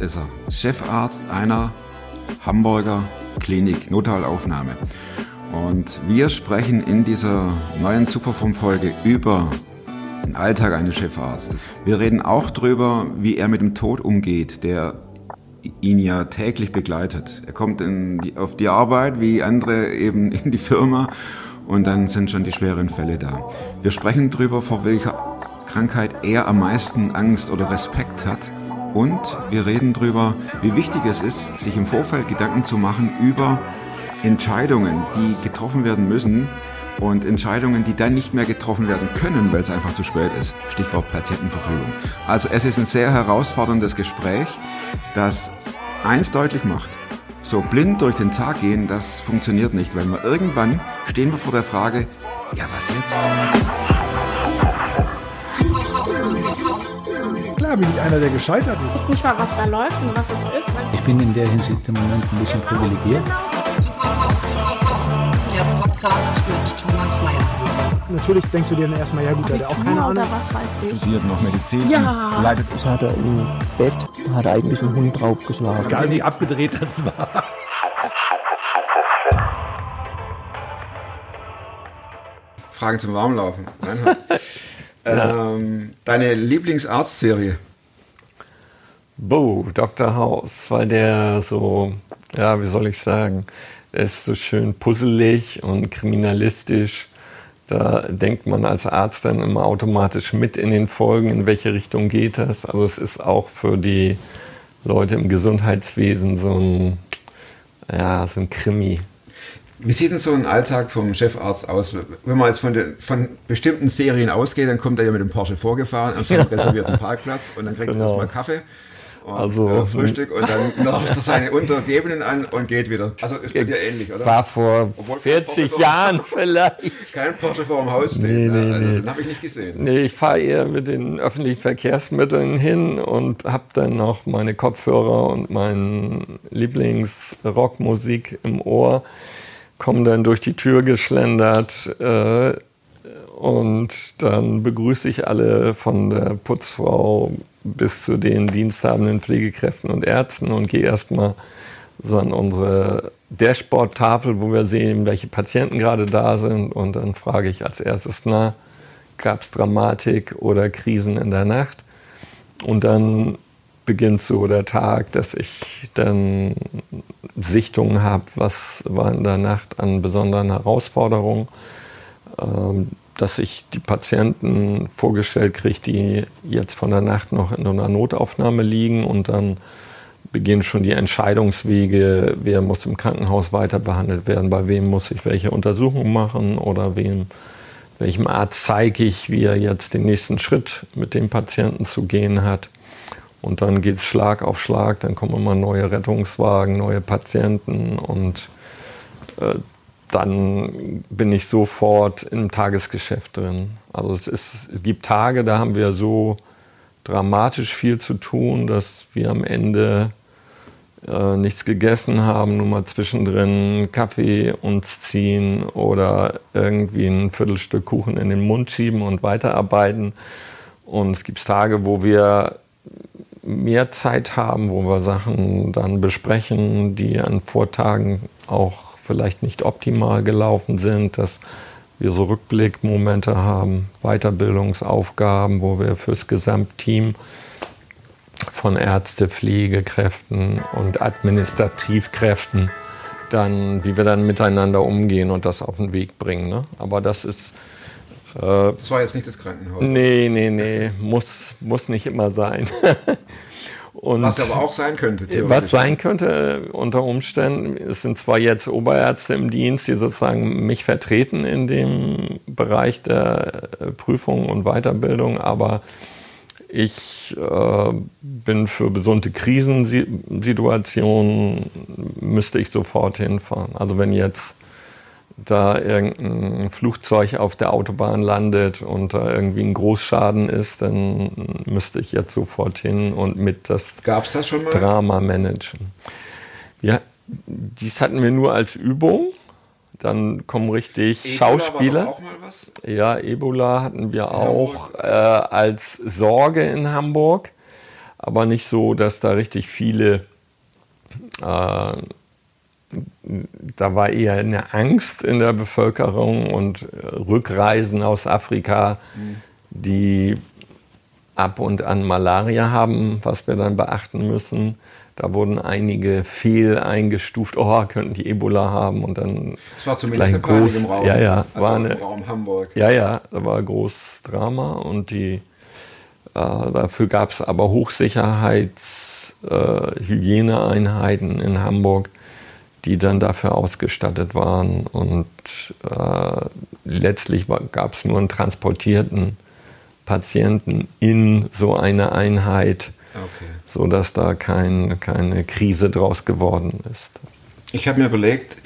Ist er. Chefarzt einer Hamburger Klinik, Notfallaufnahme. Und wir sprechen in dieser neuen Superform-Folge über den Alltag eines Chefarztes. Wir reden auch darüber, wie er mit dem Tod umgeht, der ihn ja täglich begleitet. Er kommt die, auf die Arbeit, wie andere eben in die Firma und dann sind schon die schweren Fälle da. Wir sprechen darüber, vor welcher Krankheit er am meisten Angst oder Respekt hat und wir reden darüber, wie wichtig es ist, sich im Vorfeld Gedanken zu machen über Entscheidungen, die getroffen werden müssen und Entscheidungen, die dann nicht mehr getroffen werden können, weil es einfach zu spät ist. Stichwort Patientenverfügung. Also es ist ein sehr herausforderndes Gespräch, das eins deutlich macht. So blind durch den Tag gehen, das funktioniert nicht, weil wir irgendwann stehen wir vor der Frage, ja was jetzt? Klar bin ich einer, der gescheitert ist. Ich weiß nicht mal, was da läuft und was es ist. Ich bin in der Hinsicht im Moment ein bisschen privilegiert. Der Podcast mit Thomas Mayer. Natürlich denkst du dir dann erstmal, ja gut, der hat auch keine Ahnung. Was weiß ich. Studiert noch Medizin, Ja. leitet Das hat er im Bett, hat er eigentlich einen Hund draufgeschlagen. Egal wie abgedreht das war. Fragen zum Warmlaufen. Reinhard. ähm, deine Lieblingsarztserie? Bo, Dr. House, weil der so, ja, wie soll ich sagen, der ist so schön puzzelig und kriminalistisch. Da denkt man als Arzt dann immer automatisch mit in den Folgen, in welche Richtung geht das. Also es ist auch für die Leute im Gesundheitswesen so ein, ja, so ein Krimi. Wie sieht denn so ein Alltag vom Chefarzt aus? Wenn man jetzt von, den, von bestimmten Serien ausgeht, dann kommt er ja mit dem Porsche vorgefahren am ja. reservierten Parkplatz und dann kriegt Genau. er erstmal Kaffee und Also- äh, Frühstück und dann läuft er seine Untergebenen an und geht wieder. Also ist bei dir ähnlich, oder? War vor Obwohl kein 40 Porsche Jahren vielleicht. Kein Porsche vor dem Haus steht. Nee, ne? nee, also, nee. Den habe ich nicht gesehen. Nee, ich fahre eher mit den öffentlichen Verkehrsmitteln hin und habe dann noch meine Kopfhörer und meine Lieblingsrockmusik im Ohr, komme dann durch die Tür geschlendert äh, und dann begrüße ich alle von der Putzfrau bis zu den diensthabenden Pflegekräften und Ärzten und gehe erstmal so an unsere Dashboard-Tafel, wo wir sehen, welche Patienten gerade da sind und dann frage ich als erstes, na, gab es Dramatik oder Krisen in der Nacht. Und dann beginnt so der Tag, dass ich dann Sichtungen habe, was war in der Nacht an besonderen Herausforderungen, ähm, dass ich die Patienten vorgestellt kriege, die jetzt von der Nacht noch in einer Notaufnahme liegen und dann beginnen schon die Entscheidungswege, wer muss im Krankenhaus weiter behandelt werden, bei wem muss ich welche Untersuchung machen oder wem, welchem Arzt zeige ich, wie er jetzt den nächsten Schritt mit dem Patienten zu gehen hat. Und dann geht es Schlag auf Schlag, dann kommen immer neue Rettungswagen, neue Patienten und äh, dann bin ich sofort im Tagesgeschäft drin. Also es, ist, es gibt Tage, da haben wir so dramatisch viel zu tun, dass wir am Ende äh, nichts gegessen haben, nur mal zwischendrin Kaffee uns ziehen oder irgendwie ein Viertelstück Kuchen in den Mund schieben und weiterarbeiten. Und es gibt Tage, wo wir mehr Zeit haben, wo wir Sachen dann besprechen, die an Vortagen auch vielleicht nicht optimal gelaufen sind, dass wir so Rückblickmomente haben, Weiterbildungsaufgaben, wo wir fürs Gesamtteam von Ärzte, Pflegekräften und Administrativkräften dann, wie wir dann miteinander umgehen und das auf den Weg bringen. Ne? Aber das ist, äh, Das war jetzt nicht das Krankenhaus. nee, nee, nee, muss, muss nicht immer sein. und Was aber auch sein könnte, was sein könnte äh, unter Umständen, es sind zwar jetzt Oberärzte im Dienst, die sozusagen mich vertreten in dem Bereich der äh, Prüfung und Weiterbildung, aber ich äh, bin für bestimmte Krisensituationen, müsste ich sofort hinfahren. Also wenn jetzt da irgendein Flugzeug auf der Autobahn landet und da irgendwie ein Großschaden ist, dann müsste ich jetzt sofort hin und mit das Gab es das schon mal? Drama managen. Ja, dies hatten wir nur als Übung. Dann kommen richtig Ebola Schauspieler. War auch mal was? Ja, Ebola hatten wir Hamburg. auch äh, als Sorge in Hamburg. aber nicht so, dass da richtig viele, äh, da war eher eine Angst in der Bevölkerung und Rückreisen aus Afrika, die ab und an Malaria haben, was wir dann beachten müssen. Da wurden einige fehl eingestuft, oh, könnten die Ebola haben und dann. Es war zumindest eine Panik groß- im Raum. Ja, ja, also war im eine, Raum Hamburg. ja, ja, da war groß Drama und die, äh, dafür gab es aber Hochsicherheits, äh, Hygieneeinheiten in Hamburg, die dann dafür ausgestattet waren und äh, letztlich gab es nur einen transportierten Patienten in so eine Einheit, Okay. sodass da kein, keine Krise draus geworden ist. Ich habe mir überlegt,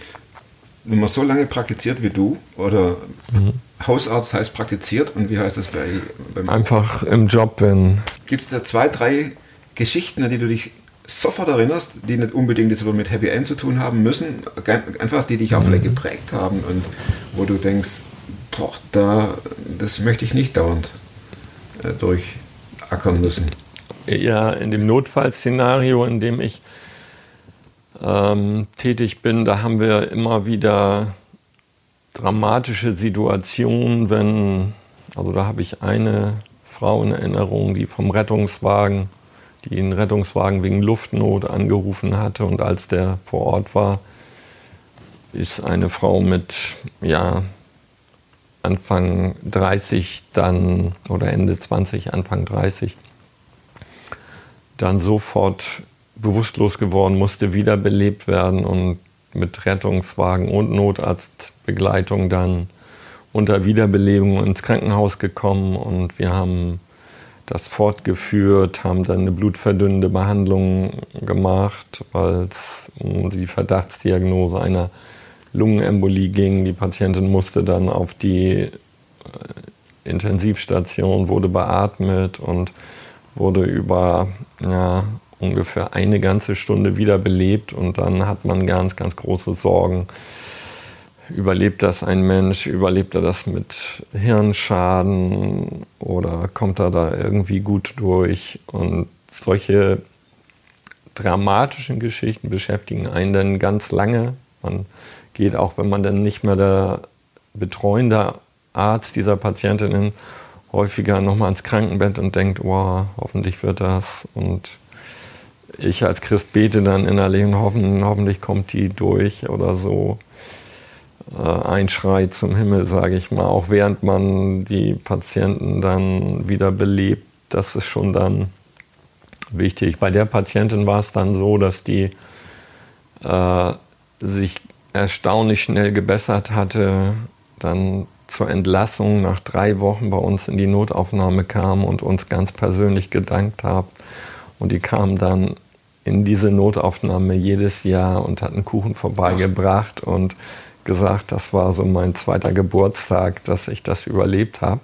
wenn man so lange praktiziert wie du, oder Mhm. Hausarzt heißt praktiziert, und wie heißt das bei, beim Einfach im Job bin. Gibt es da zwei, drei Geschichten, an die du dich sofort erinnerst, die nicht unbedingt jetzt aber mit Happy End zu tun haben müssen, einfach die dich auch Mhm. vielleicht geprägt haben und wo du denkst, boah, da, das möchte ich nicht dauernd äh, durchackern müssen. Ja, in dem Notfallszenario, in dem ich ähm, tätig bin, da haben wir immer wieder dramatische Situationen, wenn, also da habe ich eine Frau in Erinnerung, die vom Rettungswagen, die einen Rettungswagen wegen Luftnot angerufen hatte. Und als der vor Ort war, ist eine Frau mit, ja, Anfang 30 dann oder Ende 20, Anfang 30 dann sofort bewusstlos geworden, musste wiederbelebt werden und mit Rettungswagen und Notarztbegleitung dann unter Wiederbelebung ins Krankenhaus gekommen. Und wir haben das fortgeführt, haben dann eine blutverdünnende Behandlung gemacht, weil es um die Verdachtsdiagnose einer Lungenembolie ging. Die Patientin musste dann auf die äh, Intensivstation, wurde beatmet und wurde über ja, ungefähr eine ganze Stunde wiederbelebt und dann hat man ganz, ganz große Sorgen. Überlebt das ein Mensch? Überlebt er das mit Hirnschaden oder kommt er da irgendwie gut durch? Und solche dramatischen Geschichten beschäftigen einen dann ganz lange. Man geht auch, wenn man dann nicht mehr der betreuende Arzt dieser Patientin ist, häufiger nochmal ins Krankenbett und denkt, wow, hoffentlich wird das. Und ich als Christ bete dann innerlich und hoffen, hoffentlich kommt die durch oder so. Äh, ein Schrei zum Himmel, sage ich mal, auch während man die Patienten dann wieder belebt, das ist schon dann wichtig. Bei der Patientin war es dann so, dass die äh, sich erstaunlich schnell gebessert hatte, dann zur Entlassung nach drei Wochen bei uns in die Notaufnahme kam und uns ganz persönlich gedankt hat. Und die kam dann in diese Notaufnahme jedes Jahr und hat einen Kuchen vorbeigebracht und gesagt, das war so mein zweiter Geburtstag, dass ich das überlebt habe.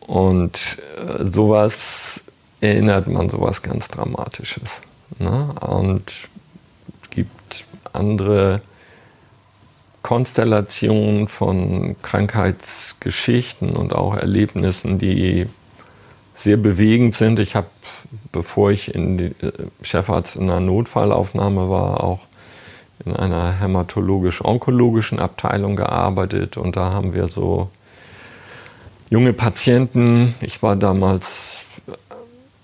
Und äh, sowas erinnert man, sowas ganz Dramatisches. Ne? Und es gibt andere Konstellationen von Krankheitsgeschichten und auch Erlebnissen, die sehr bewegend sind. Ich habe, bevor ich in die, äh, Chefarzt in einer Notfallaufnahme war, auch in einer hämatologisch-onkologischen Abteilung gearbeitet und da haben wir so junge Patienten. Ich war damals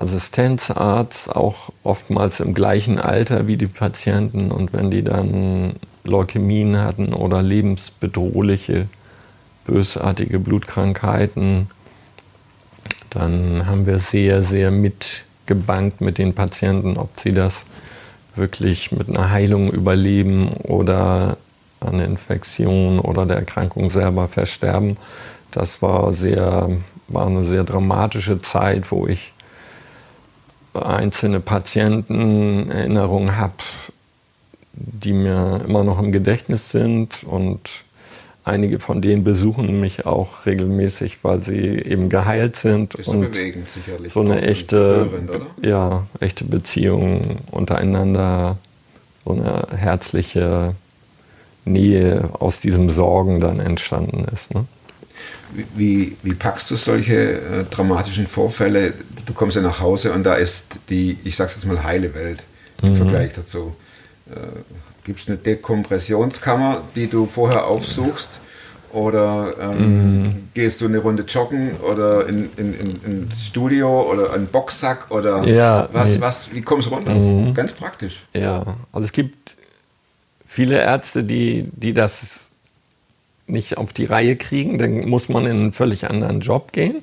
Assistenzarzt, auch oftmals im gleichen Alter wie die Patienten. Und wenn die dann Leukämien hatten oder lebensbedrohliche, bösartige Blutkrankheiten, dann haben wir sehr, sehr mitgebankt mit den Patienten, ob sie das wirklich mit einer Heilung überleben oder an der Infektion oder der Erkrankung selber versterben. Das war, sehr, war eine sehr dramatische Zeit, wo ich einzelne Patienten Erinnerungen habe, die mir immer noch im Gedächtnis sind und einige von denen besuchen mich auch regelmäßig, weil sie eben geheilt sind Ist so und bewegend sicherlich. so eine echte, oder? ja, echte Beziehung untereinander, so eine herzliche Nähe aus diesem Sorgen dann entstanden ist. Ne? Wie, wie packst du solche äh, dramatischen Vorfälle? Du kommst ja nach Hause und da ist die, ich sag's jetzt mal, heile Welt im Vergleich dazu. Äh, Gibt es eine Dekompressionskammer, die du vorher aufsuchst? Oder ähm, gehst du eine Runde joggen oder in, in, in, ins Studio oder einen Boxsack oder Ja, was, nee. was, wie kommst du runter? Ganz praktisch. Ja, also es gibt viele Ärzte, die, die das nicht auf die Reihe kriegen. Dann muss man in einen völlig anderen Job gehen.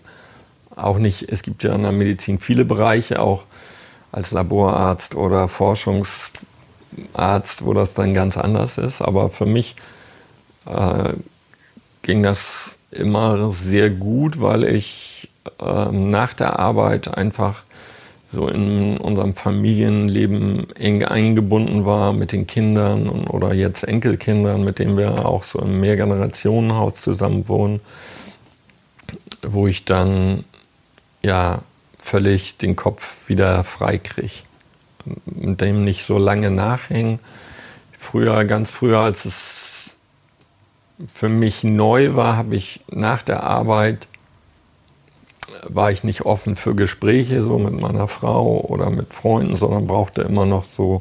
Auch nicht, es gibt ja in der Medizin viele Bereiche, auch als Laborarzt oder Forschungsarzt, wo das dann ganz anders ist. Aber für mich äh, ging das immer sehr gut, weil ich ähm, nach der Arbeit einfach so in unserem Familienleben eng eingebunden war mit den Kindern und, oder jetzt Enkelkindern, mit denen wir auch so im Mehrgenerationenhaus zusammen wohnen, wo ich dann ja völlig den Kopf wieder frei kriege. Mit dem nicht so lange nachhängen. Früher, ganz früher, als es für mich neu war, habe ich nach der Arbeit war ich nicht offen für Gespräche so mit meiner Frau oder mit Freunden, sondern brauchte immer noch so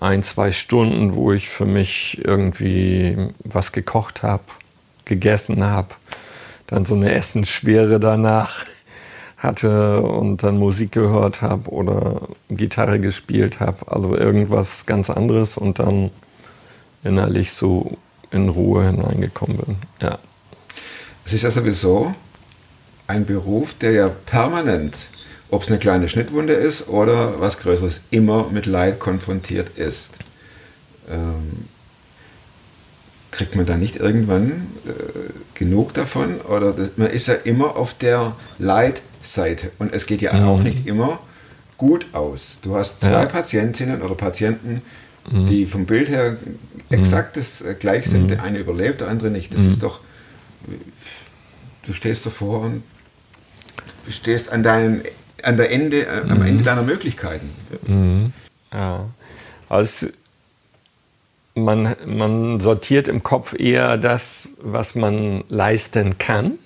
ein, zwei Stunden, wo ich für mich irgendwie was gekocht habe, gegessen habe, dann so eine Essensschwere danach hatte und dann Musik gehört habe oder Gitarre gespielt habe, also irgendwas ganz anderes und dann innerlich so in Ruhe hineingekommen bin. Ja. Es ist ja sowieso ein Beruf, der ja permanent, ob es eine kleine Schnittwunde ist oder was Größeres, immer mit Leid konfrontiert ist. Ähm, kriegt man da nicht irgendwann äh, genug davon? Oder das, man ist ja immer auf der Leidseite und es geht ja Mhm. auch nicht immer gut aus. Du hast zwei Ja. Patientinnen oder Patienten, die vom Bild her exakt das äh, gleich sind. Der eine überlebt, der andere nicht. Das ist doch, du stehst davor und du stehst an, deinen, an der Ende, äh, am Ende deiner Möglichkeiten. Ja. Also man, man sortiert im Kopf eher das, was man leisten kann.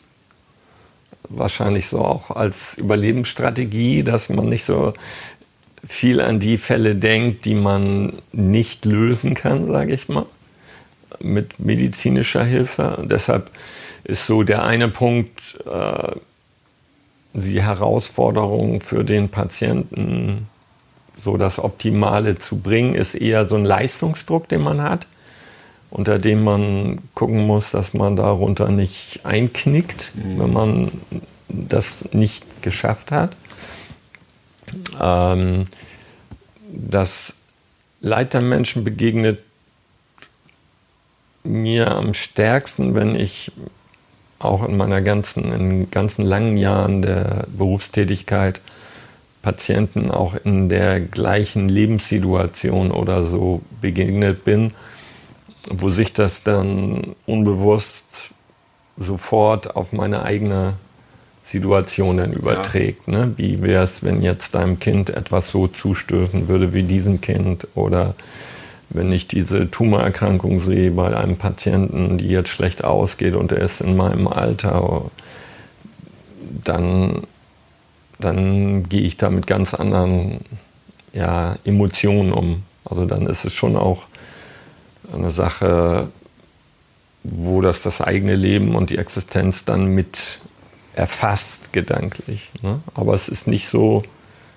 Wahrscheinlich so auch als Überlebensstrategie, dass man nicht so viel an die Fälle denkt, die man nicht lösen kann, sage ich mal, mit medizinischer Hilfe. Und deshalb ist so der eine Punkt, äh, die Herausforderung für den Patienten, so das Optimale zu bringen, ist eher so ein Leistungsdruck, den man hat, unter dem man gucken muss, dass man darunter nicht einknickt, wenn man das nicht geschafft hat. Ähm, das Leid der Menschen begegnet mir am stärksten, wenn ich auch in meiner ganzen, in ganzen langen Jahren der Berufstätigkeit Patienten auch in der gleichen Lebenssituation oder so begegnet bin, wo sich das dann unbewusst sofort auf meine eigene Situation dann überträgt. Ne? Wie wäre es, wenn jetzt deinem Kind etwas so zustößen würde wie diesem Kind oder wenn ich diese Tumorerkrankung sehe bei einem Patienten, die jetzt schlecht ausgeht und er ist in meinem Alter, dann, dann gehe ich da mit ganz anderen ja, Emotionen um. Also dann ist es schon auch eine Sache, wo das das eigene Leben und die Existenz dann mit erfasst gedanklich. Ne? Aber es ist nicht so,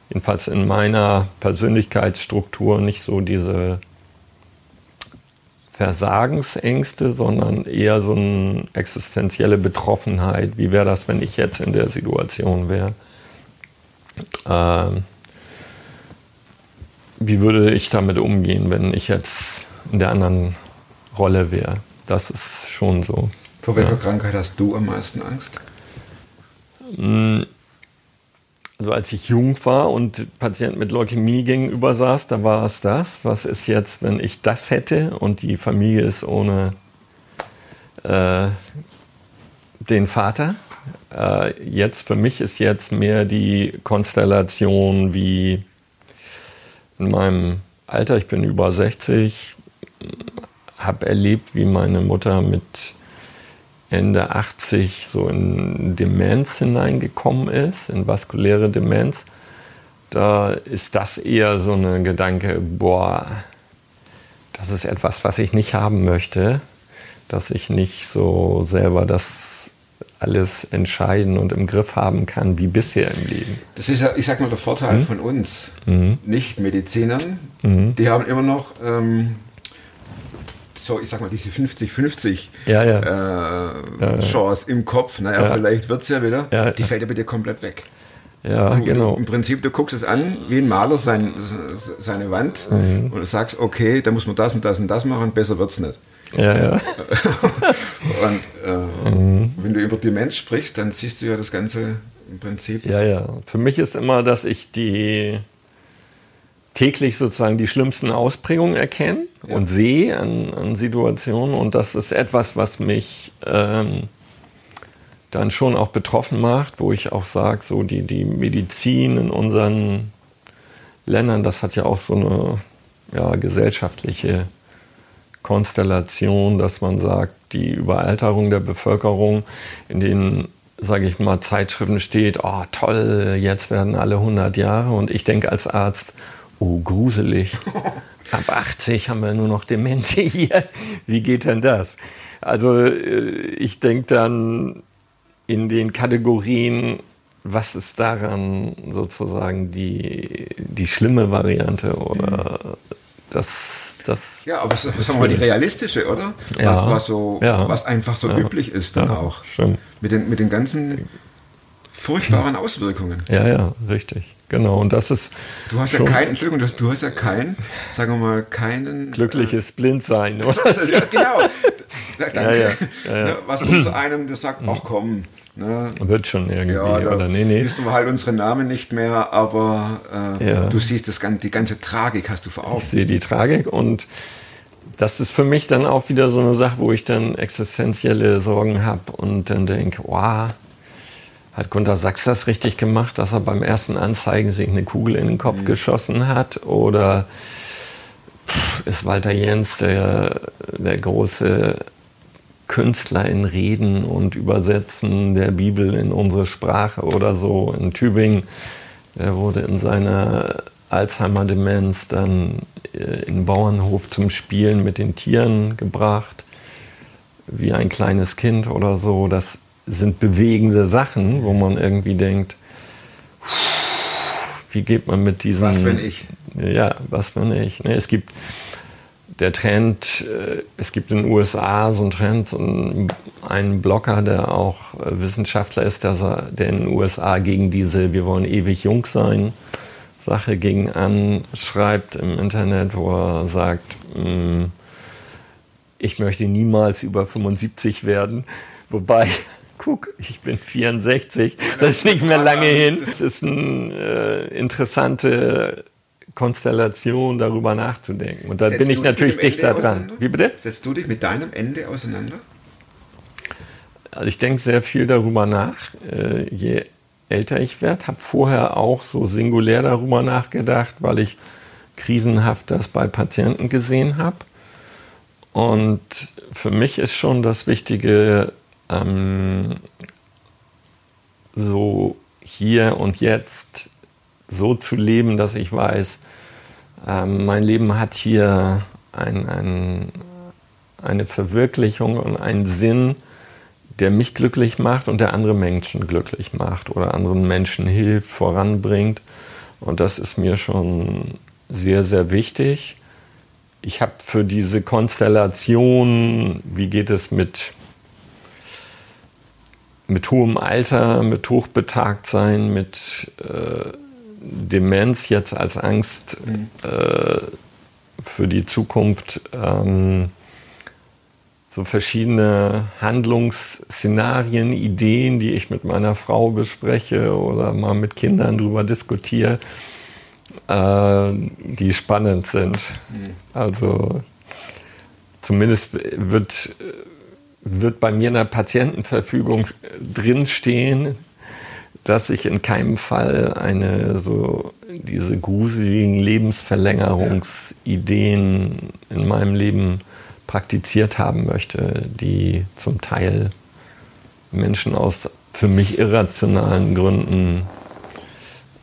jedenfalls in meiner Persönlichkeitsstruktur, nicht so diese Versagensängste, sondern eher so eine existenzielle Betroffenheit. Wie wäre das, wenn ich jetzt in der Situation wäre? Ähm, wie würde ich damit umgehen, wenn ich jetzt in der anderen Rolle wäre? Das ist schon so. Vor welcher Krankheit hast du am meisten Angst? Also als ich jung war und Patient mit Leukämie gegenüber saß, da war es das. Was ist jetzt, wenn ich das hätte und die Familie ist ohne äh, den Vater? Äh, jetzt für mich ist jetzt mehr die Konstellation wie in meinem Alter, ich bin über 60, habe erlebt, wie meine Mutter mit Ende 80 so in Demenz hineingekommen ist, in vaskuläre Demenz, da ist das eher so ein Gedanke, boah, das ist etwas, was ich nicht haben möchte, dass ich nicht so selber das alles entscheiden und im Griff haben kann wie bisher im Leben. Das ist ja, ich sag mal, der Vorteil Mhm. von uns, Nicht-Medizinern. Die haben immer noch, ähm, so, ich sag mal, diese 50-50 Ja, ja. äh, Chance im Kopf. Naja, Ja. vielleicht wird es ja wieder. Die fällt ja bei dir komplett weg. Ja, Du, genau. du, Im Prinzip, du guckst es an, wie ein Maler sein, seine Wand Mhm. und sagst, okay, da muss man das und das und das machen, besser wird es nicht. Ja, ja. Und äh, Mhm. wenn du über Demenz sprichst, dann siehst du ja das Ganze im Prinzip. Ja, ja. Für mich ist immer, dass ich die täglich sozusagen die schlimmsten Ausprägungen erkenne und sehe an, an Situationen. Und das ist etwas, was mich ähm, dann schon auch betroffen macht, wo ich auch sage, so die, die Medizin in unseren Ländern, das hat ja auch so eine ja, gesellschaftliche Konstellation, dass man sagt, die Überalterung der Bevölkerung in den, sage ich mal, Zeitschriften steht, oh toll, jetzt werden alle 100 Jahre und ich denke als Arzt, oh gruselig, ab 80 haben wir nur noch Demente hier, wie geht denn das? Also äh, ich denke dann in den Kategorien, was ist daran sozusagen die, die schlimme Variante oder das, das Ja, aber sagen wir mal die realistische, oder? Ja. Was, was, so, Ja. was einfach so Ja. üblich ist dann auch. stimmt. Mit den, mit den ganzen furchtbaren Auswirkungen. Ja, ja, richtig. Genau. Und das ist Du hast ja keinen, Entschuldigung, du hast, du hast ja keinen, sagen wir mal, keinen. glückliches Blindsein, oder? Äh, ja, genau. Da- Danke. ja, ja. Ne, was unser einem, der sagt, ach komm, ne, Wird schon irgendwie, ja, da oder? Nee, nee. wissen wir halt unsere Namen nicht mehr, aber äh, du siehst das, die ganze Tragik hast du vor Augen. Ich sehe die Tragik und das ist für mich dann auch wieder so eine Sache, wo ich dann existenzielle Sorgen habe und dann denke, wow, hat Gunter Sachs das richtig gemacht, dass er beim ersten Anzeigen sich eine Kugel in den Kopf geschossen hat? Oder ist Walter Jens der, der große Künstler in Reden und Übersetzen der Bibel in unsere Sprache oder so in Tübingen? Er wurde in seiner Alzheimer-Demenz dann äh, in den Bauernhof zum Spielen mit den Tieren gebracht, wie ein kleines Kind oder so. Das sind bewegende Sachen, wo man irgendwie denkt, wie geht man mit diesen... Was, wenn ich? Ja, was wenn ich. Ne, es gibt der Trend, äh, es gibt in den USA so einen Trend, so einen, Blogger, der auch äh, Wissenschaftler ist, der, der in den USA gegen diese Wir wollen ewig jung sein Sache gegen anschreibt im Internet, wo er sagt, mh, ich möchte niemals über 75 werden. Wobei, guck, ich bin 64, das ist nicht mehr lange hin. Es ist eine äh, interessante Konstellation, darüber nachzudenken. Und da Setzt bin ich natürlich dichter dran. Wie bitte? Setzt du dich mit deinem Ende auseinander? Also ich denke sehr viel darüber nach, äh, je älter ich werde. Habe vorher auch so singulär darüber nachgedacht, weil ich krisenhaft das bei Patienten gesehen habe. Und für mich ist schon das Wichtige, ähm, so hier und jetzt so zu leben, dass ich weiß, ähm, mein Leben hat hier ein, ein, eine Verwirklichung und einen Sinn, der mich glücklich macht und der andere Menschen glücklich macht oder anderen Menschen hilft, voranbringt. Und das ist mir schon sehr, sehr wichtig. Ich habe für diese Konstellation, wie geht es mit, mit hohem Alter, mit Hochbetagtsein, mit äh, Demenz jetzt als Angst äh, für die Zukunft, ähm, so verschiedene Handlungsszenarien, Ideen, die ich mit meiner Frau bespreche oder mal mit Kindern drüber diskutiere, äh, die spannend sind. Also zumindest wird, wird bei mir in der Patientenverfügung drinstehen, dass ich in keinem Fall eine so diese gruseligen Lebensverlängerungsideen in meinem Leben praktiziert haben möchte, die zum Teil Menschen aus für mich irrationalen Gründen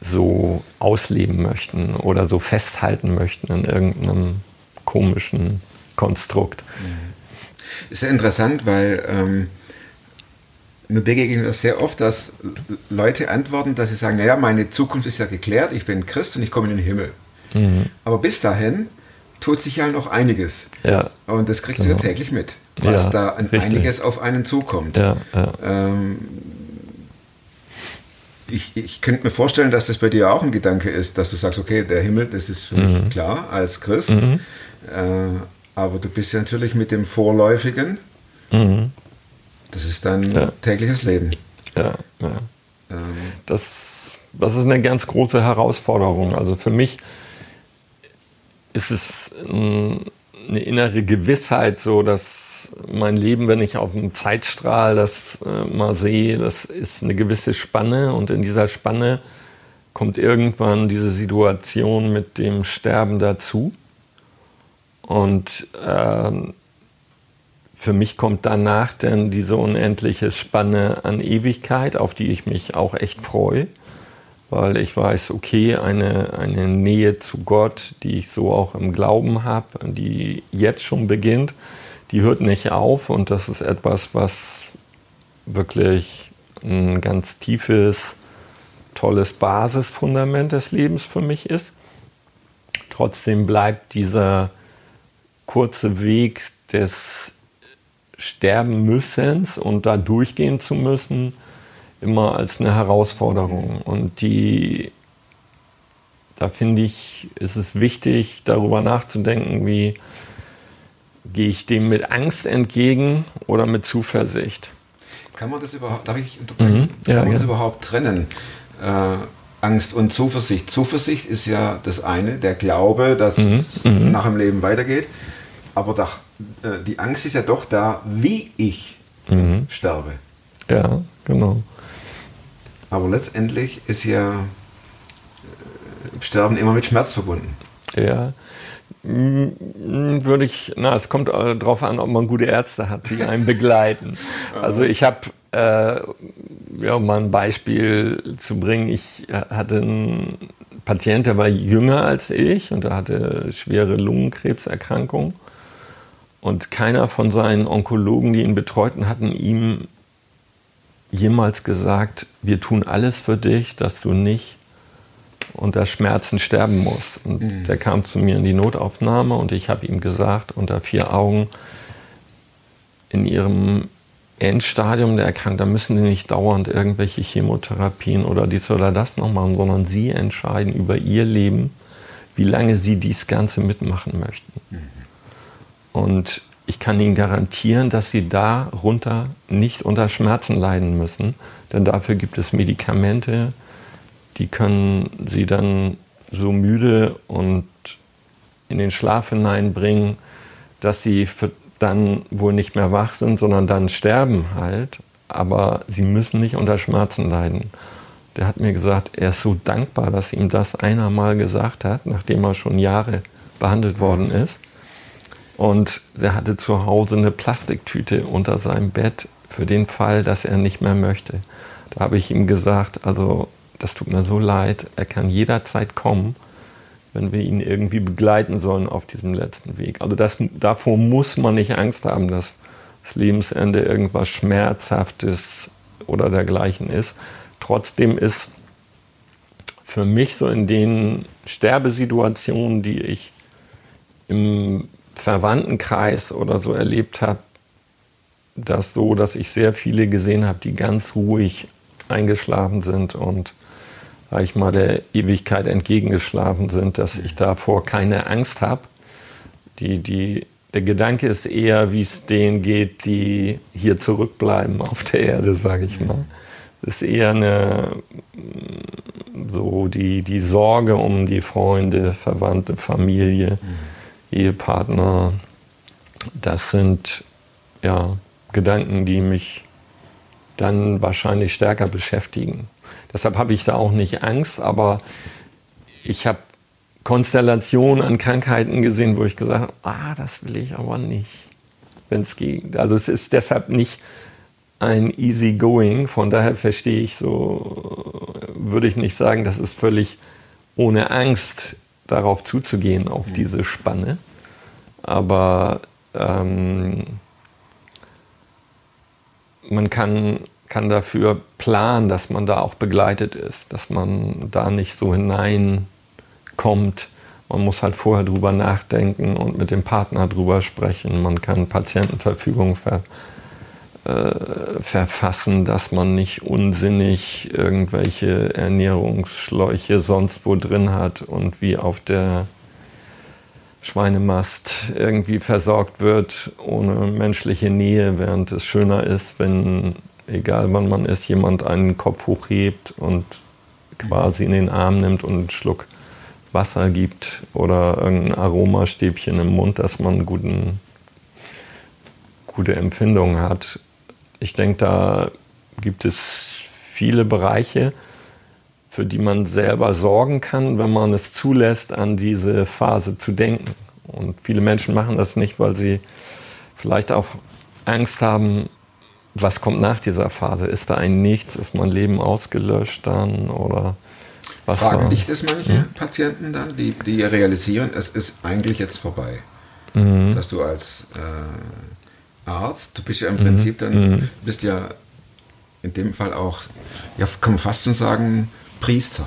so ausleben möchten oder so festhalten möchten in irgendeinem komischen Konstrukt. Ist ja interessant, weil ähm, mir begegnet das sehr oft, dass Leute antworten, dass sie sagen, naja, meine Zukunft ist ja geklärt, ich bin Christ und ich komme in den Himmel. Mhm. Aber bis dahin tut sich ja noch einiges. Ja. Und das kriegst du Genau. ja täglich mit, was Ja, da an richtig. einiges auf einen zukommt. Ja. Ähm, ich, ich könnte mir vorstellen, dass das bei dir auch ein Gedanke ist, dass du sagst, okay, der Himmel, das ist für Mhm. mich klar als Christ. Äh, aber du bist ja natürlich mit dem Vorläufigen, Mhm. das ist dein Ja. tägliches Leben. Ja, ja. Ähm, Das, das ist eine ganz große Herausforderung. Also für mich ist es eine innere Gewissheit, so dass mein Leben, wenn ich auf dem Zeitstrahl das äh, mal sehe, das ist eine gewisse Spanne und in dieser Spanne kommt irgendwann diese Situation mit dem Sterben dazu. Und ähm, für mich kommt danach dann diese unendliche Spanne an Ewigkeit, auf die ich mich auch echt freue, weil ich weiß, okay, eine, eine Nähe zu Gott, die ich so auch im Glauben habe, die jetzt schon beginnt, die hört nicht auf und das ist etwas, was wirklich ein ganz tiefes, tolles Basisfundament des Lebens für mich ist. Trotzdem bleibt dieser kurze Weg des sterben müssens und da durchgehen zu müssen, immer als eine Herausforderung. Und die, da finde ich, ist es wichtig, darüber nachzudenken, wie gehe ich dem mit Angst entgegen oder mit Zuversicht. kann man das überhaupt, darf ich unterbrechen? Mhm. Ja, kann man das gerne. überhaupt trennen? Äh, Angst und Zuversicht. Zuversicht ist ja das eine, der Glaube, dass Mhm. es nach dem Leben weitergeht. Aber doch, äh, die Angst ist ja doch da, wie ich Mhm. sterbe. Ja, genau. Aber letztendlich ist ja äh, Sterben immer mit Schmerz verbunden. Ja. Mm, Würde ich, na, es kommt äh, darauf an, ob man gute Ärzte hat, die einen begleiten. Also ich habe, äh, ja, um mal ein Beispiel zu bringen, ich hatte einen Patient, der war jünger als ich und er hatte schwere Lungenkrebserkrankung. Und keiner von seinen Onkologen, die ihn betreuten, hatten ihm jemals gesagt, wir tun alles für dich, dass du nicht unter Schmerzen sterben musst. Und der kam zu mir in die Notaufnahme und ich habe ihm gesagt, unter vier Augen, in ihrem Endstadium der Erkrankung, da müssen sie nicht dauernd irgendwelche Chemotherapien oder dies oder das noch machen, sondern sie entscheiden über ihr Leben, wie lange sie dies Ganze mitmachen möchten. Und ich kann Ihnen garantieren, dass Sie darunter nicht unter Schmerzen leiden müssen, denn dafür gibt es Medikamente, die können Sie dann so müde und in den Schlaf hineinbringen, dass Sie dann wohl nicht mehr wach sind, sondern dann sterben halt. Aber Sie müssen nicht unter Schmerzen leiden. Der hat mir gesagt, er ist so dankbar, dass ihm das einer mal gesagt hat, nachdem er schon Jahre behandelt worden ist. Und der hatte zu Hause eine Plastiktüte unter seinem Bett für den Fall, dass er nicht mehr möchte. Da habe ich ihm gesagt, also das tut mir so leid, er kann jederzeit kommen, wenn wir ihn irgendwie begleiten sollen auf diesem letzten Weg. Also das, davor muss man nicht Angst haben, dass das Lebensende irgendwas Schmerzhaftes oder dergleichen ist. Trotzdem ist für mich so in den Sterbesituationen, die ich im Verwandtenkreis oder so erlebt habe, das so, dass ich sehr viele gesehen habe, die ganz ruhig eingeschlafen sind und, sag ich mal, der Ewigkeit entgegengeschlafen sind, dass ich davor keine Angst habe. Die, die, der Gedanke ist eher, wie es denen geht, die hier zurückbleiben auf der Erde, sage ich mal. Das ist eher eine, so die, die Sorge um die Freunde, Verwandte, Familie, Ehepartner. Das sind ja Gedanken, die mich dann wahrscheinlich stärker beschäftigen. Deshalb habe ich da auch nicht Angst, aber ich habe Konstellationen an Krankheiten gesehen, wo ich gesagt habe, ah, das will ich aber nicht, wenn es geht. Also es ist deshalb nicht ein easy going. Von daher verstehe ich so, würde ich nicht sagen, das ist völlig ohne Angst darauf zuzugehen, auf diese Spanne. Aber ähm, man kann, kann dafür planen, dass man da auch begleitet ist, dass man da nicht so hineinkommt. Man muss halt vorher drüber nachdenken und mit dem Partner drüber sprechen. Man kann Patientenverfügung ver, äh, verfassen, dass man nicht unsinnig irgendwelche Ernährungsschläuche sonst wo drin hat und wie auf der Schweinemast irgendwie versorgt wird ohne menschliche Nähe, während es schöner ist, wenn, egal wann man ist, jemand einen Kopf hochhebt und quasi in den Arm nimmt und einen Schluck Wasser gibt oder irgendein Aromastäbchen im Mund, dass man guten, gute Empfindungen hat. Ich denke, da gibt es viele Bereiche, für die man selber sorgen kann, wenn man es zulässt, an diese Phase zu denken. Und viele Menschen machen das nicht, weil sie vielleicht auch Angst haben, was kommt nach dieser Phase? Ist da ein Nichts? Ist mein Leben ausgelöscht dann? Oder was Fragen war? dich das manche Hm? Patienten dann, die, die realisieren, es ist eigentlich jetzt vorbei. Mhm. Dass du als äh, Arzt, du bist ja im Mhm. Prinzip dann, bist ja in dem Fall auch, ja, kann man fast schon sagen, Priester.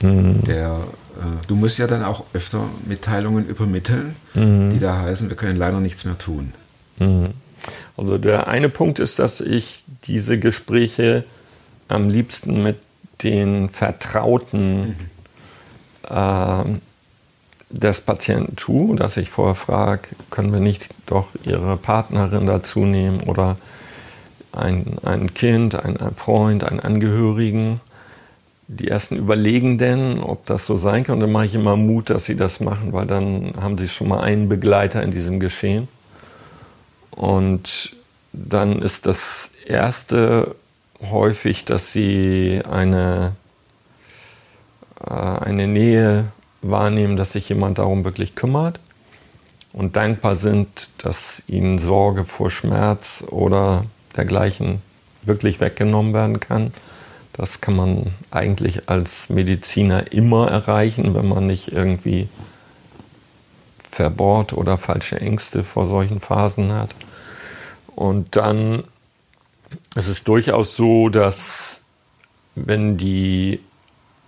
Mhm. Der, äh, du musst ja dann auch öfter Mitteilungen übermitteln, Mhm. die da heißen, wir können leider nichts mehr tun. Also der eine Punkt ist, dass ich diese Gespräche am liebsten mit den Vertrauten ähm, des Patienten tue, dass ich vorher frage, können wir nicht doch Ihre Partnerin dazu nehmen oder ein, ein Kind, ein, ein Freund, einen Angehörigen. Die ersten überlegen denn, ob das so sein kann. Und dann mache ich immer Mut, dass sie das machen, weil dann haben sie schon mal einen Begleiter in diesem Geschehen. Und dann ist das Erste häufig, dass sie eine, äh, eine Nähe wahrnehmen, dass sich jemand darum wirklich kümmert und dankbar sind, dass ihnen Sorge vor Schmerz oder dergleichen wirklich weggenommen werden kann. Das kann man eigentlich als Mediziner immer erreichen, wenn man nicht irgendwie verbohrt oder falsche Ängste vor solchen Phasen hat. Und dann ist es durchaus so, dass wenn die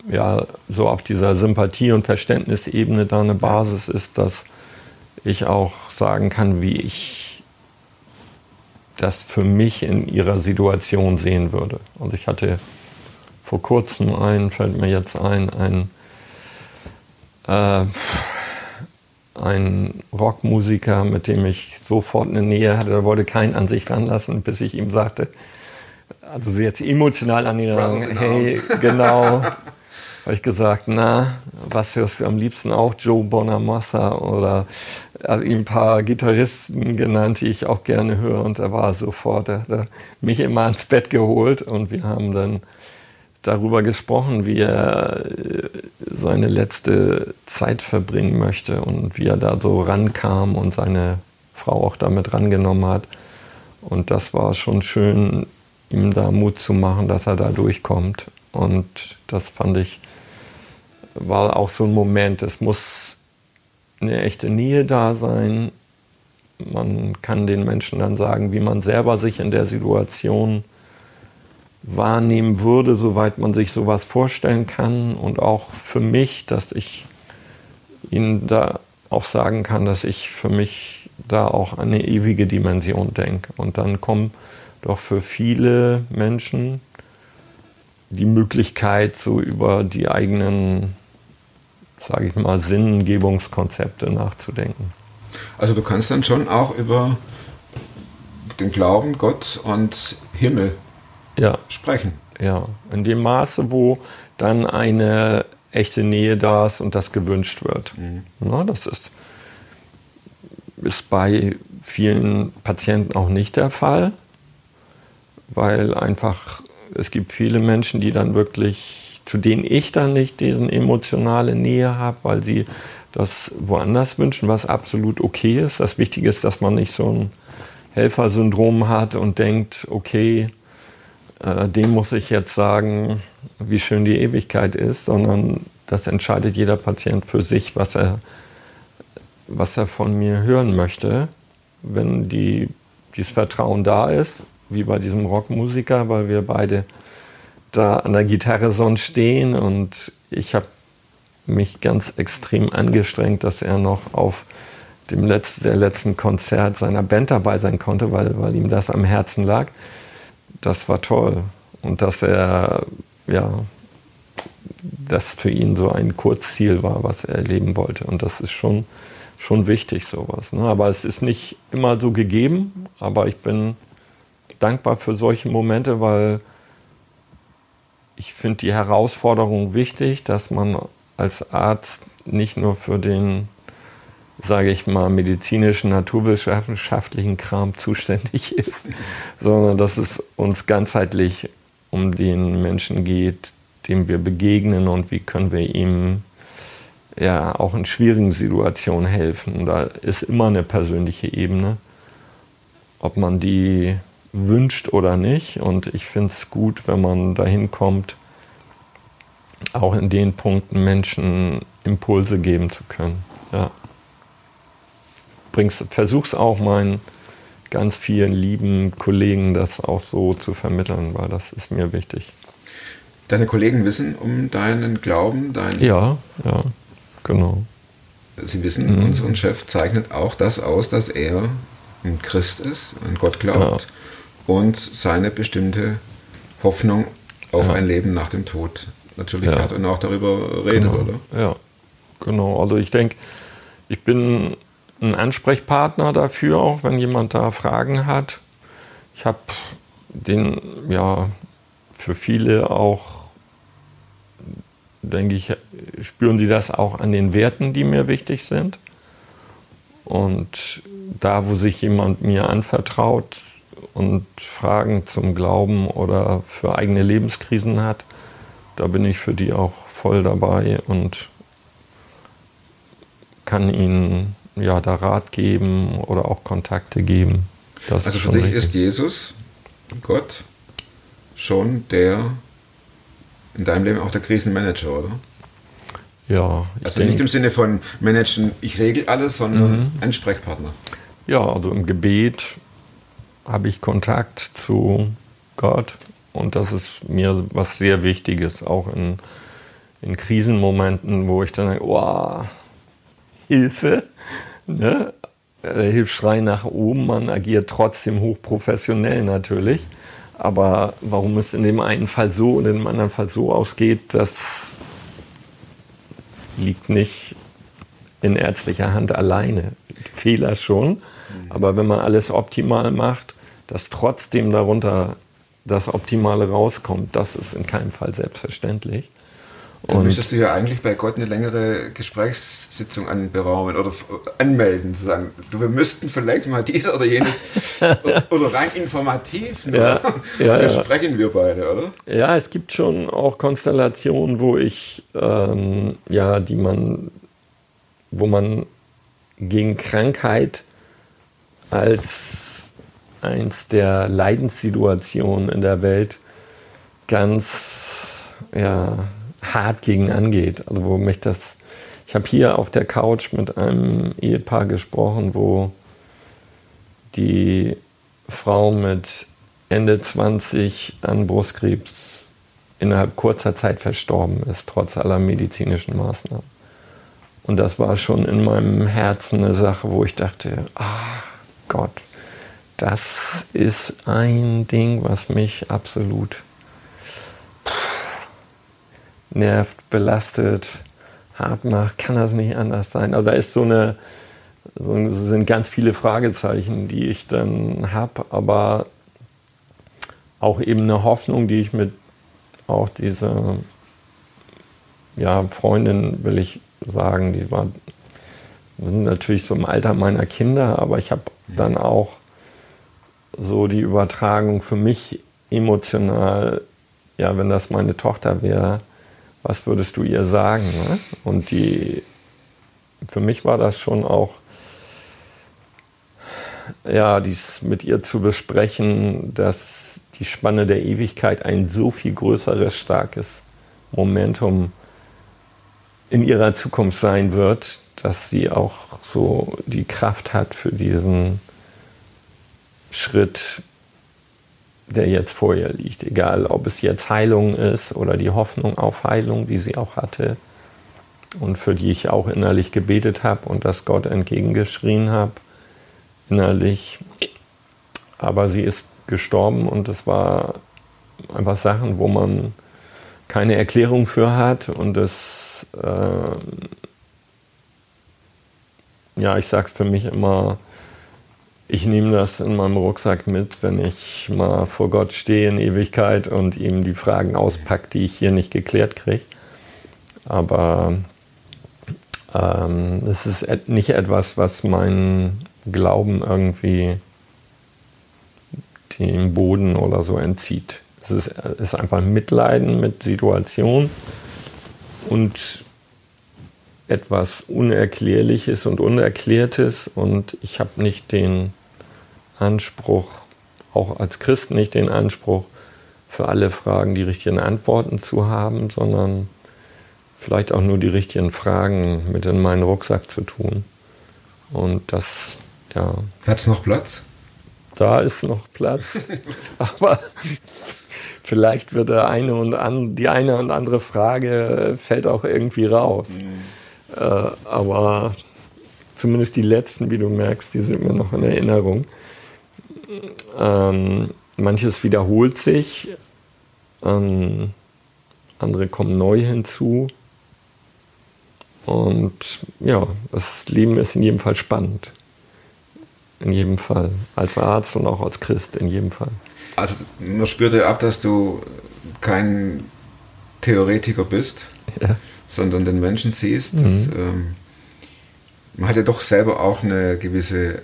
ja so auf dieser Sympathie- und Verständnisebene da eine Basis ist, dass ich auch sagen kann, wie ich das für mich in ihrer Situation sehen würde. Und ich hatte vor kurzem einen, fällt mir jetzt ein, ein äh, ein Rockmusiker, mit dem ich sofort eine Nähe hatte, der wollte keinen an sich ranlassen, bis ich ihm sagte, also so jetzt emotional an ihn ran, hey, genau, habe ich gesagt, na, was hörst du am liebsten auch, Joe Bonamassa oder er hat ihm ein paar Gitarristen genannt, die ich auch gerne höre und er war sofort, er hat mich immer ans Bett geholt und wir haben dann darüber gesprochen, wie er äh, seine letzte Zeit verbringen möchte und wie er da so rankam und seine Frau auch damit rangenommen hat. Und das war schon schön, ihm da Mut zu machen, dass er da durchkommt. Und das fand ich, war auch so ein Moment. Es muss eine echte Nähe da sein. Man kann den Menschen dann sagen, wie man selber sich in der Situation wahrnehmen würde, soweit man sich sowas vorstellen kann. Und auch für mich, dass ich Ihnen da auch sagen kann, dass ich für mich da auch an eine ewige Dimension denke. Und dann kommen doch für viele Menschen die Möglichkeit, so über die eigenen, sage ich mal, Sinngebungskonzepte nachzudenken. Also du kannst dann schon auch über den Glauben, Gott und Himmel Ja, sprechen. ja. In dem Maße, wo dann eine echte Nähe da ist und das gewünscht wird. Na, das ist, ist bei vielen Patienten auch nicht der Fall, weil einfach es gibt viele Menschen, die dann wirklich, zu denen ich dann nicht diesen emotionale Nähe habe, weil sie das woanders wünschen, was absolut okay ist. Das Wichtige ist, dass man nicht so ein Helfersyndrom hat und denkt, okay, äh, dem muss ich jetzt sagen, wie schön die Ewigkeit ist, sondern das entscheidet jeder Patient für sich, was er, was er von mir hören möchte. Wenn die, dieses Vertrauen da ist, wie bei diesem Rockmusiker, weil wir beide da an der Gitarre sonst stehen und ich habe mich ganz extrem angestrengt, dass er noch auf dem Letz der letzten Konzert seiner Band dabei sein konnte, weil, weil ihm das am Herzen lag. Das war toll. Und dass er, ja, das für ihn so ein Kurzziel war, was er erleben wollte. Und das ist schon, schon wichtig, sowas. Ne? Aber es ist nicht immer so gegeben, aber ich bin dankbar für solche Momente, weil ich finde die Herausforderung wichtig, dass man als Arzt nicht nur für den, sage ich mal, medizinischen, naturwissenschaftlichen Kram zuständig ist, sondern dass es uns ganzheitlich um den Menschen geht, dem wir begegnen und wie können wir ihm ja auch in schwierigen Situationen helfen. Da ist immer eine persönliche Ebene, ob man die wünscht oder nicht. Und ich finde es gut, wenn man dahin kommt, auch in den Punkten Menschen Impulse geben zu können. Ja. Versuch's auch meinen ganz vielen lieben Kollegen das auch so zu vermitteln, weil das ist mir wichtig. Deine Kollegen wissen um deinen Glauben, dein Ja, ja, genau. Sie wissen, Mhm. unser Chef zeichnet auch das aus, dass er ein Christ ist, an Gott glaubt und seine bestimmte Hoffnung auf Ja. ein Leben nach dem Tod natürlich Ja. hat und auch darüber redet, genau. oder? Ja, genau. Also ich denke, ich bin ein Ansprechpartner dafür, auch wenn jemand da Fragen hat. Ich habe den, ja, für viele auch, denke ich, spüren sie das auch an den Werten, die mir wichtig sind. Und da, wo sich jemand mir anvertraut und Fragen zum Glauben oder für eigene Lebenskrisen hat, da bin ich für die auch voll dabei und kann ihnen ja da Rat geben oder auch Kontakte geben. Das Also ist für dich richtig. ist Jesus, Gott, schon der in deinem Leben auch der Krisenmanager, oder? ja, Also nicht im Sinne von managen, ich regel alles, sondern Mhm. Ansprechpartner. Ja, also im Gebet habe ich Kontakt zu Gott und das ist mir was sehr Wichtiges, auch in, in Krisenmomenten, wo ich dann denke, oh, Hilfe, ne? der Hilfsschrei nach oben, man agiert trotzdem hochprofessionell natürlich, aber warum es in dem einen Fall so und in dem anderen Fall so ausgeht, das liegt nicht in ärztlicher Hand alleine. Fehler schon, aber wenn man alles optimal macht, dass trotzdem darunter das Optimale rauskommt, das ist in keinem Fall selbstverständlich. Dann Und müsstest du ja eigentlich bei Gott eine längere Gesprächssitzung anberaumen oder anmelden, zu sagen, du, wir müssten vielleicht mal dies oder jenes oder- rein informativ nur Ja, ja, ja. besprechen wir beide, oder? Ja, es gibt schon auch Konstellationen, wo ich, ähm, ja, die man, wo man gegen Krankheit als eins der Leidenssituationen in der Welt ganz, ja, hart gegen angeht. Also wo mich das, ich habe hier auf der Couch mit einem Ehepaar gesprochen, wo die Frau mit Ende 20 an Brustkrebs innerhalb kurzer Zeit verstorben ist, trotz aller medizinischen Maßnahmen. Und das war schon in meinem Herzen eine Sache, wo ich dachte, ah Gott, das ist ein Ding, was mich absolut nervt, belastet, hart macht. Kann das nicht anders sein? Aber da ist so eine, so sind ganz viele Fragezeichen, die ich dann habe, aber auch eben eine Hoffnung, die ich mit auch dieser ja, Freundin, will ich sagen, die war sind natürlich so im Alter meiner Kinder, aber ich habe dann auch so die Übertragung für mich emotional, ja, wenn das meine Tochter wäre, was würdest du ihr sagen? Ne? Und die, für mich war das schon auch, ja, dies mit ihr zu besprechen, dass die Spanne der Ewigkeit ein so viel größeres, starkes Momentum in ihrer Zukunft sein wird, dass sie auch so die Kraft hat für diesen Schritt, der jetzt vor ihr liegt. Egal, ob es jetzt Heilung ist oder die Hoffnung auf Heilung, die sie auch hatte und für die ich auch innerlich gebetet habe und das Gott entgegengeschrien habe, innerlich. Aber sie ist gestorben und es war einfach Sachen, wo man keine Erklärung für hat und es, äh, ja, ich sag's für mich immer, ich nehme das in meinem Rucksack mit, wenn ich mal vor Gott stehe in Ewigkeit und ihm die Fragen auspacke, die ich hier nicht geklärt kriege. Aber ähm, es ist et nicht etwas, was meinen Glauben irgendwie dem Boden oder so entzieht. Es ist, ist einfach Mitleiden mit Situation und etwas Unerklärliches und Unerklärtes und ich habe nicht den Anspruch, auch als Christ nicht den Anspruch, für alle Fragen die richtigen Antworten zu haben, sondern vielleicht auch nur die richtigen Fragen mit in meinen Rucksack zu tun. Und das, ja. Hat es noch Platz? Da ist noch Platz. Aber vielleicht wird der eine und an, die eine und andere Frage fällt auch irgendwie raus. Mhm. Äh, aber zumindest die letzten, wie du merkst, die sind mir noch in Erinnerung. Ähm, manches wiederholt sich, ähm, andere kommen neu hinzu. Und ja, das Leben ist in jedem Fall spannend. In jedem Fall. Als Arzt und auch als Christ, in jedem Fall. Also man spürt ja ab, dass du kein Theoretiker bist, ja. Sondern den Menschen siehst. Mhm. Ähm, man hat ja doch selber auch eine gewisse,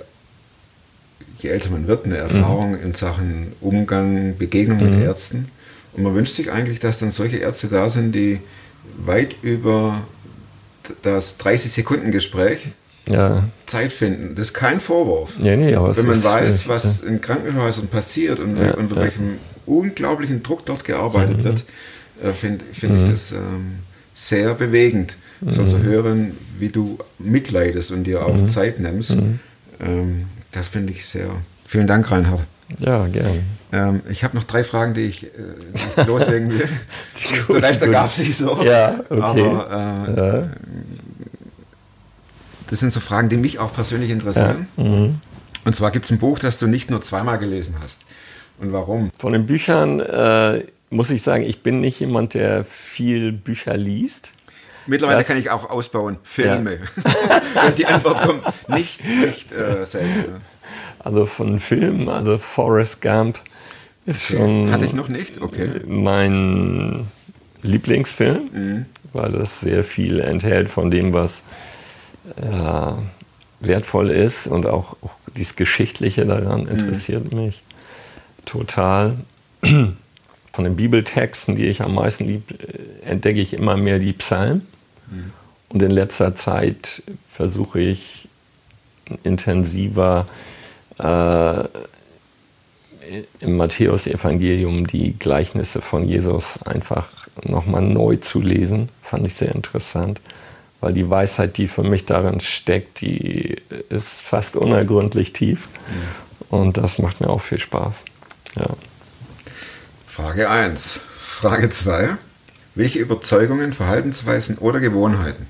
je älter man wird, eine Erfahrung mhm. in Sachen Umgang, Begegnung mhm. mit Ärzten. Und man wünscht sich eigentlich, dass dann solche Ärzte da sind, die weit über das 30-Sekunden-Gespräch ja. Zeit finden. Das ist kein Vorwurf. Ja, nee, Wenn man weiß, was in Krankenhäusern passiert und ja, unter welchem unglaublichen Druck dort gearbeitet mhm. wird, äh, finde find mhm. ich das ähm, sehr bewegend, mhm. so zu hören, wie du mitleidest und dir auch mhm. Zeit nimmst. Mhm. Ähm, das finde ich sehr. Vielen Dank, Reinhard. Ja, gerne. Ähm, ich habe noch drei Fragen, die ich, äh, loslegen will. Rest ergab sich so. Ja, okay. Aber äh, ja. das sind so Fragen, die mich auch persönlich interessieren. Ja. Mhm. Und zwar gibt es ein Buch, das du nicht nur zweimal gelesen hast. Und warum? Von den Büchern äh, muss ich sagen, ich bin nicht jemand, der viel Bücher liest. Mittlerweile das, kann ich auch ausbauen. Filme. Ja. die Antwort kommt nicht, nicht äh, selten. Also von Filmen, also Forrest Gump ist okay. schon. Hatte ich noch nicht, okay. Mein Lieblingsfilm, mhm. weil es sehr viel enthält von dem, was ja, wertvoll ist und auch, auch dieses Geschichtliche daran mhm. interessiert mhm. mich total. Von den Bibeltexten, die ich am meisten liebe, entdecke ich immer mehr die Psalmen. Mhm. Und in letzter Zeit versuche ich intensiver äh, im Matthäus-Evangelium die Gleichnisse von Jesus einfach nochmal neu zu lesen. Fand ich sehr interessant, weil die Weisheit, die für mich darin steckt, die ist fast unergründlich tief. Mhm. Und das macht mir auch viel Spaß. Ja. Frage 1. Frage 2. Welche Überzeugungen, Verhaltensweisen oder Gewohnheiten,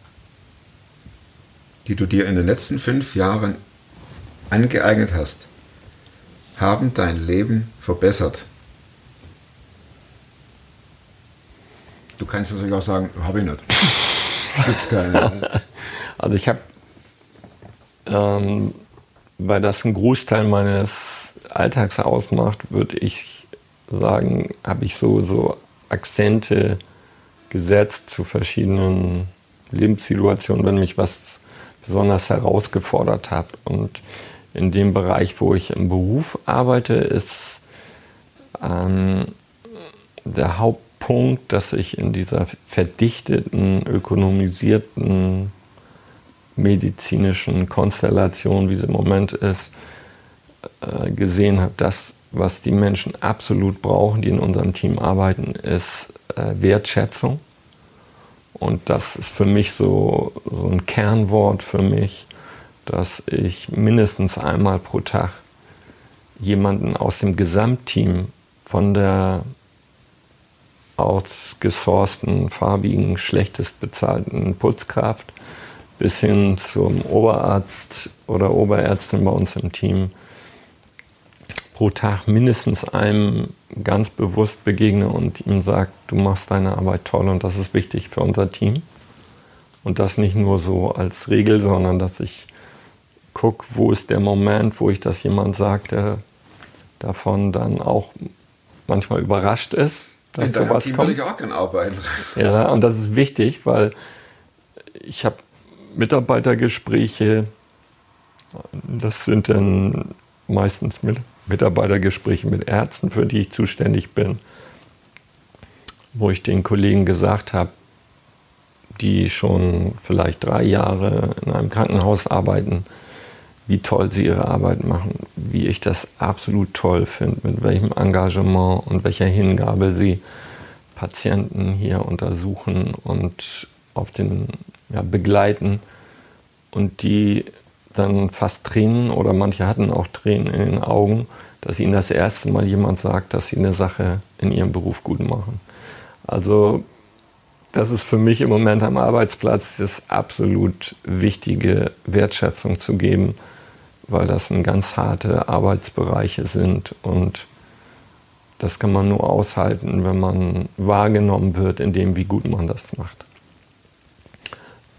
die du dir in den letzten fünf Jahren angeeignet hast, haben dein Leben verbessert? Du kannst natürlich auch sagen, habe ich nicht. Gibt's keine. Also ich habe, ähm, weil das ein Großteil meines Alltags ausmacht, würde ich sagen, habe ich so, so Akzente gesetzt zu verschiedenen Lebenssituationen, wenn mich was besonders herausgefordert hat. Und in dem Bereich, wo ich im Beruf arbeite, ist ähm, der Hauptpunkt, dass ich in dieser verdichteten, ökonomisierten medizinischen Konstellation, wie sie im Moment ist, äh, gesehen habe, dass was die Menschen absolut brauchen, die in unserem Team arbeiten, ist äh, Wertschätzung. Und das ist für mich so, so ein Kernwort für mich, dass ich mindestens einmal pro Tag jemanden aus dem Gesamtteam von der ausgesourcten, farbigen, schlechtest bezahlten Putzkraft bis hin zum Oberarzt oder Oberärztin bei uns im Team pro Tag mindestens einem ganz bewusst begegne und ihm sage, du machst deine Arbeit toll und das ist wichtig für unser Team. Und das nicht nur so als Regel, sondern dass ich gucke, wo ist der Moment, wo ich das jemand sagt, der davon dann auch manchmal überrascht ist, dass In sowas Team kommt. will ich auch gerne arbeiten. Ja, und das ist wichtig, weil ich habe Mitarbeitergespräche, das sind dann meistens mit Mitarbeitergespräche mit Ärzten, für die ich zuständig bin, wo ich den Kollegen gesagt habe, die schon vielleicht drei Jahre in einem Krankenhaus arbeiten, wie toll sie ihre Arbeit machen, wie ich das absolut toll finde, mit welchem Engagement und welcher Hingabe sie Patienten hier untersuchen und auf den ja, begleiten. Und die dann fast Tränen oder manche hatten auch Tränen in den Augen, dass ihnen das erste Mal jemand sagt, dass sie eine Sache in ihrem Beruf gut machen. Also das ist für mich im Moment am Arbeitsplatz das absolut wichtige Wertschätzung zu geben, weil das ein ganz harte Arbeitsbereiche sind und das kann man nur aushalten, wenn man wahrgenommen wird in dem, wie gut man das macht.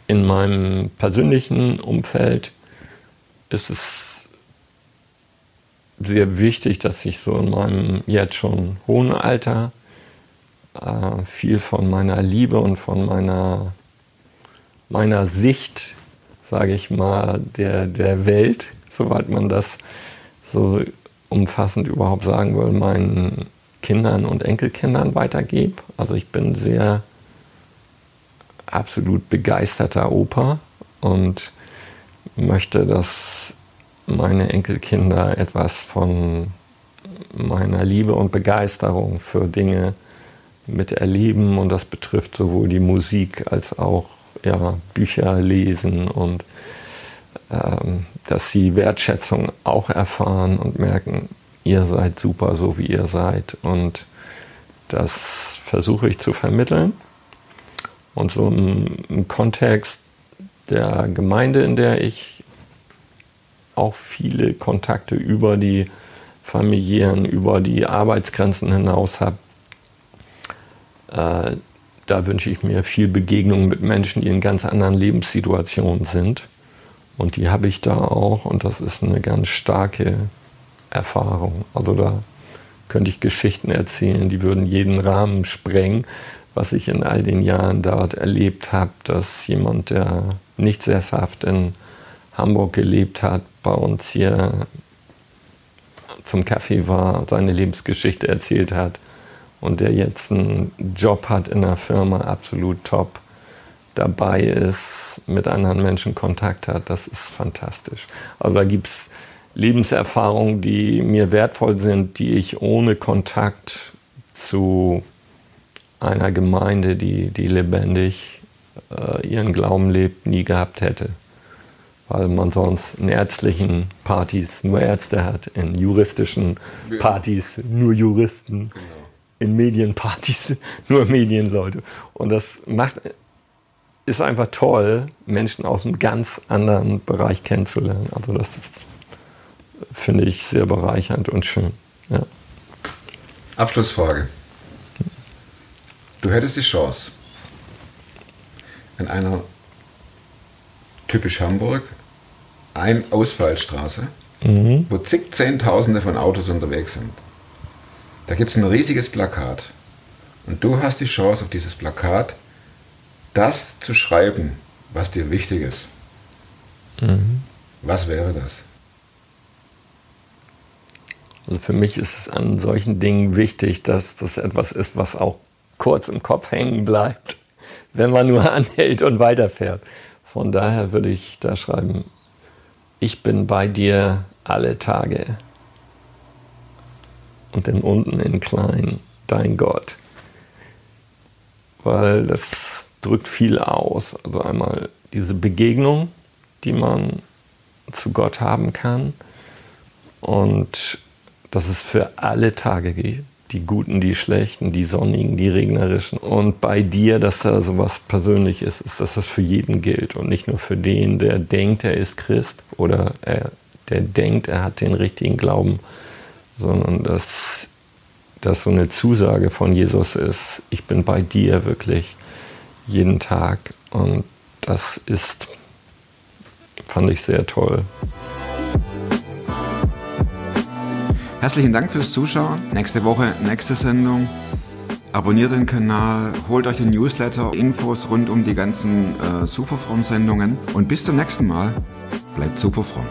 In meinem persönlichen Umfeld ist es sehr wichtig, dass ich so in meinem jetzt schon hohen Alter äh, viel von meiner Liebe und von meiner, meiner Sicht, sage ich mal, der, der Welt, soweit man das so umfassend überhaupt sagen will, meinen Kindern und Enkelkindern weitergebe. Also ich bin sehr absolut begeisterter Opa und möchte, dass meine Enkelkinder etwas von meiner Liebe und Begeisterung für Dinge miterleben. Und das betrifft sowohl die Musik als auch ja, Bücher lesen und ähm, dass sie Wertschätzung auch erfahren und merken, ihr seid super so wie ihr seid. Und das versuche ich zu vermitteln. Und so im, im Kontext der Gemeinde, in der ich auch viele Kontakte über die familiären, über die Arbeitsgrenzen hinaus habe, äh, da wünsche ich mir viel Begegnung mit Menschen, die in ganz anderen Lebenssituationen sind. Und die habe ich da auch und das ist eine ganz starke Erfahrung. Also da könnte ich Geschichten erzählen, die würden jeden Rahmen sprengen, was ich in all den Jahren dort erlebt habe, dass jemand, der nicht sesshaft in Hamburg gelebt hat, bei uns hier zum Kaffee war, seine Lebensgeschichte erzählt hat und der jetzt einen Job hat in einer Firma, absolut top dabei ist, mit anderen Menschen Kontakt hat, das ist fantastisch. Also da gibt es Lebenserfahrungen, die mir wertvoll sind, die ich ohne Kontakt zu einer Gemeinde, die, die lebendig äh, ihren Glauben lebt, nie gehabt hätte. Weil man sonst in ärztlichen Partys nur Ärzte hat, in juristischen Partys nur Juristen, in Medienpartys nur Medienleute. Und das macht, ist einfach toll, Menschen aus einem ganz anderen Bereich kennenzulernen. Also das ist, finde ich sehr bereichernd und schön. Ja. Abschlussfrage. Du hättest die Chance, in einer typisch Hamburg, ein Ausfallstraße, wo zig Zehntausende von Autos unterwegs sind. Da gibt es ein riesiges Plakat. Und du hast die Chance, auf dieses Plakat das zu schreiben, was dir wichtig ist. Was wäre das? Also für mich ist es an solchen Dingen wichtig, dass das etwas ist, was auch kurz im Kopf hängen bleibt, wenn man nur anhält und weiterfährt. Von daher würde ich da schreiben, ich bin bei dir alle Tage. und dann unten in klein dein Gott. Weil das drückt viel aus. Also einmal diese Begegnung, die man zu Gott haben kann und dass es für alle Tage geht. Die guten, die schlechten, die sonnigen, die regnerischen. Und bei dir, dass da sowas Persönliches ist, dass das für jeden gilt und nicht nur für den, der denkt, er ist Christ oder er, der denkt, er hat den richtigen Glauben, sondern dass das so eine Zusage von Jesus ist, ich bin bei dir wirklich jeden Tag und das ist, fand ich sehr toll. Herzlichen Dank fürs Zuschauen. Nächste Woche, nächste Sendung. Abonniert den Kanal, holt euch den Newsletter, Infos rund um die ganzen äh, Superfrom-Sendungen. Und bis zum nächsten Mal. Bleibt superfrom.